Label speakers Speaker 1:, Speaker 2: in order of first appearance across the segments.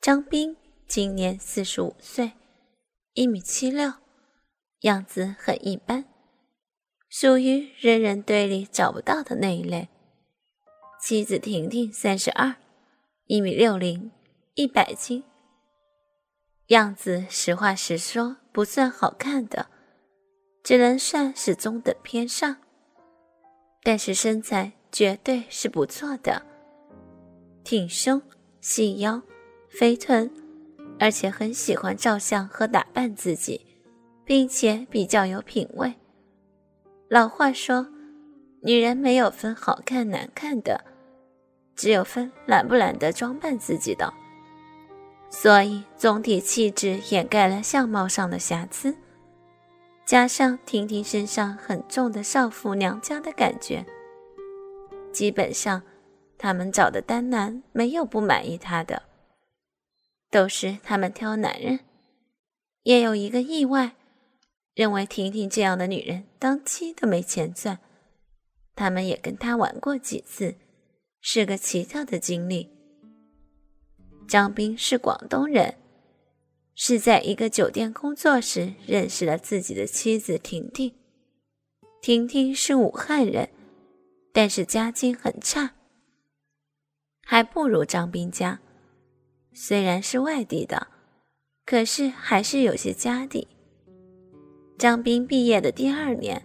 Speaker 1: 张斌今年四十五岁，一米七六，样子很一般，属于人人堆里找不到的那一类。妻子婷婷三十二，一米六零，一百斤，样子实话实说不算好看的，只能算是中等偏上，但是身材绝对是不错的，挺胸细腰。肥臀，而且很喜欢照相和打扮自己，并且比较有品味。老话说，女人没有分好看难看的，只有分懒不懒得装扮自己的。所以总体气质掩盖了相貌上的瑕疵，加上婷婷身上很重的少妇娘家的感觉，基本上他们找的单男没有不满意她的。都是他们挑男人，也有一个意外，认为婷婷这样的女人当妻都没钱赚。他们也跟她玩过几次，是个奇特的经历。张斌是广东人，是在一个酒店工作时认识了自己的妻子婷婷。婷婷是武汉人，但是家境很差，还不如张斌家。虽然是外地的，可是还是有些家底。张斌毕业的第二年，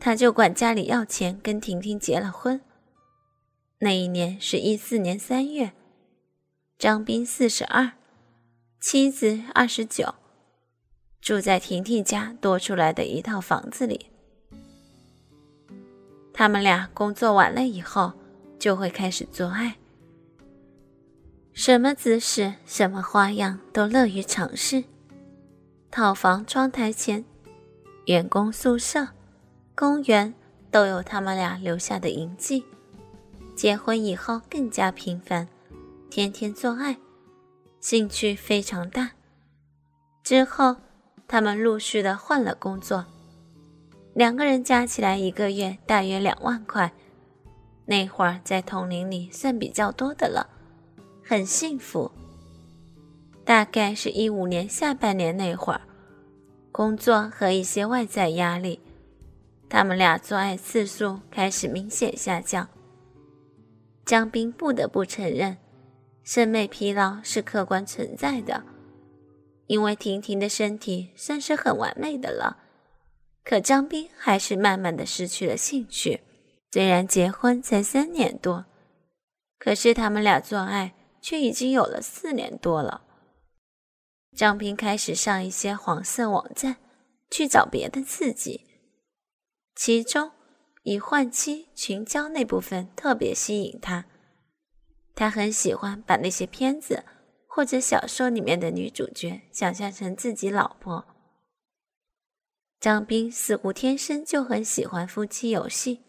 Speaker 1: 他就管家里要钱，跟婷婷结了婚。那一年是一四年三月，张斌四十二，妻子二十九，住在婷婷家多出来的一套房子里。他们俩工作完了以后，就会开始做爱。什么姿势、什么花样都乐于尝试。套房窗台前、员工宿舍、公园都有他们俩留下的印记。结婚以后更加频繁，天天做爱，兴趣非常大。之后，他们陆续的换了工作，两个人加起来一个月大约两万块。那会儿在同龄里算比较多的了。很幸福。大概是一五年下半年那会儿，工作和一些外在压力，他们俩做爱次数开始明显下降。张斌不得不承认，审美疲劳是客观存在的。因为婷婷的身体算是很完美的了，可张斌还是慢慢的失去了兴趣。虽然结婚才三年多，可是他们俩做爱。却已经有了四年多了。张斌开始上一些黄色网站，去找别的刺激，其中以换妻群交那部分特别吸引他。他很喜欢把那些片子或者小说里面的女主角想象成自己老婆。张斌似乎天生就很喜欢夫妻游戏，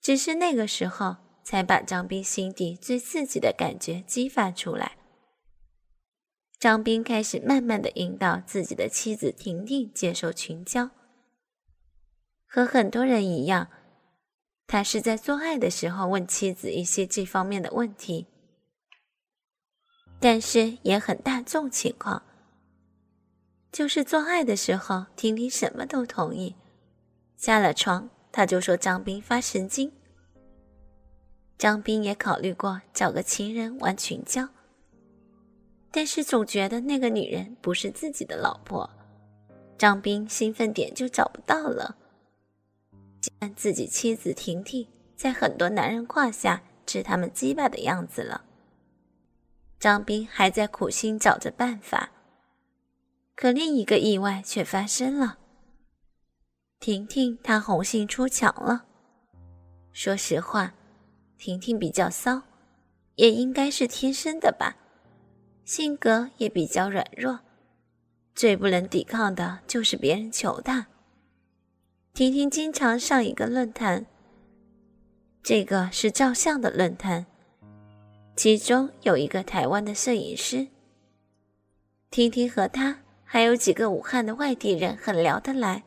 Speaker 1: 只是那个时候。才把张斌心底最刺激的感觉激发出来。张斌开始慢慢的引导自己的妻子婷婷接受群交。和很多人一样，他是在做爱的时候问妻子一些这方面的问题，但是也很大众情况，就是做爱的时候，婷婷什么都同意，下了床，他就说张斌发神经。张斌也考虑过找个情人玩群交，但是总觉得那个女人不是自己的老婆，张斌兴奋点就找不到了。见自己妻子婷婷在很多男人胯下吃他们鸡巴的样子了，张斌还在苦心找着办法。可另一个意外却发生了，婷婷她红杏出墙了。说实话。婷婷比较骚，也应该是天生的吧，性格也比较软弱，最不能抵抗的就是别人求她。婷婷经常上一个论坛，这个是照相的论坛，其中有一个台湾的摄影师。婷婷和他还有几个武汉的外地人很聊得来，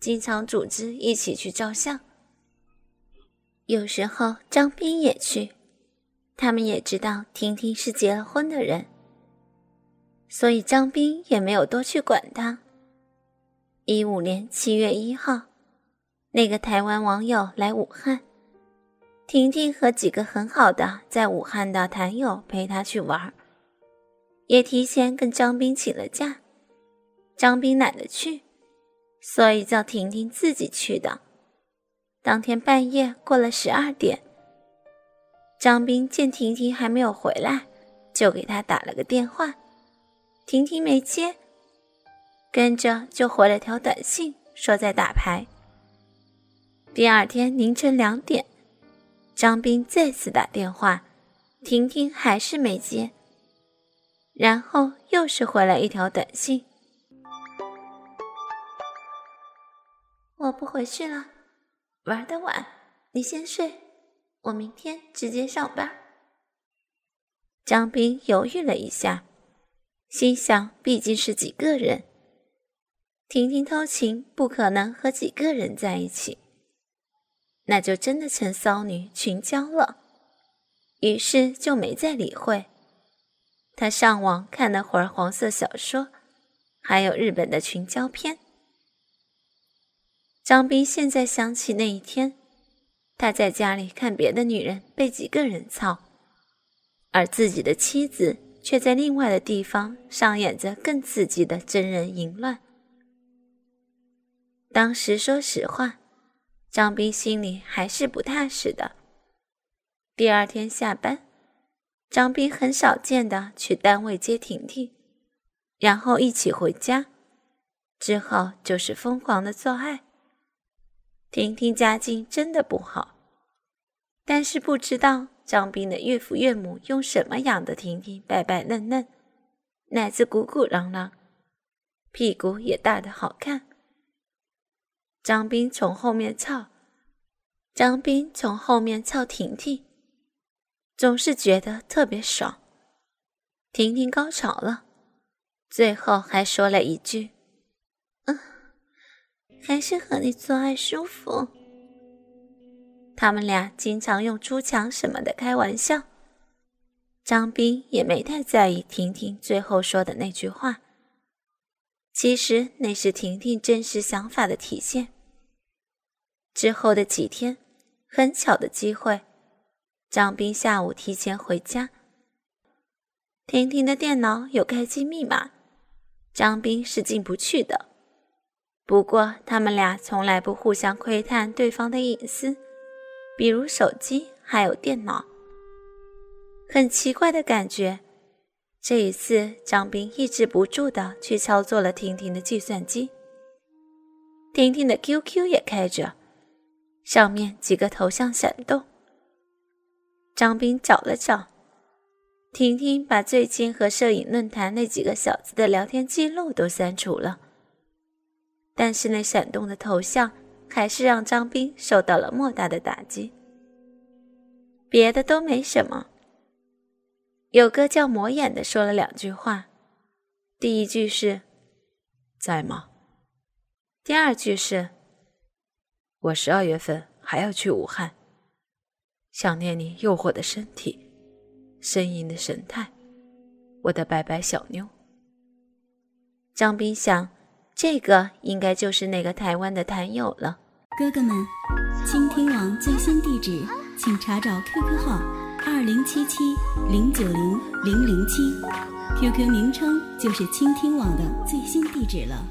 Speaker 1: 经常组织一起去照相。有时候张斌也去，他们也知道婷婷是结了婚的人，所以张斌也没有多去管她。一五年七月一号，那个台湾网友来武汉，婷婷和几个很好的在武汉的坛友陪她去玩，也提前跟张斌请了假。张斌懒得去，所以叫婷婷自己去的。当天半夜过了十二点。张斌见婷婷还没有回来，就给她打了个电话，婷婷没接，跟着就回了条短信，说在打牌。第二天凌晨两点，张斌再次打电话，婷婷还是没接，然后又是回来一条短信：“我不回去了，玩的晚，你先睡。”我明天直接上班。张斌犹豫了一下，心想：毕竟是几个人，婷婷偷情不可能和几个人在一起，那就真的成骚女群交了。于是就没再理会。他上网看了会儿黄色小说，还有日本的群交片。张斌现在想起那一天。他在家里看别的女人被几个人操，而自己的妻子却在另外的地方上演着更刺激的真人淫乱。当时说实话，张斌心里还是不踏实的。第二天下班，张斌很少见的去单位接婷婷，然后一起回家，之后就是疯狂的做爱。婷婷家境真的不好，但是不知道张斌的岳父岳母用什么养的婷婷白白嫩嫩，奶子鼓鼓囊囊，屁股也大的好看。张斌从后面操，张斌从后面操婷婷，总是觉得特别爽。婷婷高潮了，最后还说了一句：“。”还是和你做爱舒服。他们俩经常用出墙什么的开玩笑，张斌也没太在意婷婷最后说的那句话。其实那是婷婷真实想法的体现。之后的几天，很巧的机会，张斌下午提前回家，婷婷的电脑有开机密码，张斌是进不去的。不过，他们俩从来不互相窥探对方的隐私，比如手机还有电脑。很奇怪的感觉。这一次，张斌抑制不住的去操作了婷婷的计算机，婷婷的 QQ 也开着，上面几个头像闪动。张斌找了找，婷婷把最近和摄影论坛那几个小子的聊天记录都删除了。但是那闪动的头像还是让张斌受到了莫大的打击。别的都没什么，有个叫魔眼的说了两句话，第一句是“在吗”，第二句是“我十二月份还要去武汉，想念你诱惑的身体，呻吟的神态，我的白白小妞。”张斌想。这个应该就是那个台湾的坛友了。
Speaker 2: 哥哥们，倾听网最新地址，请查找 QQ 号二零七七零九零零零七，QQ 名称就是倾听网的最新地址了。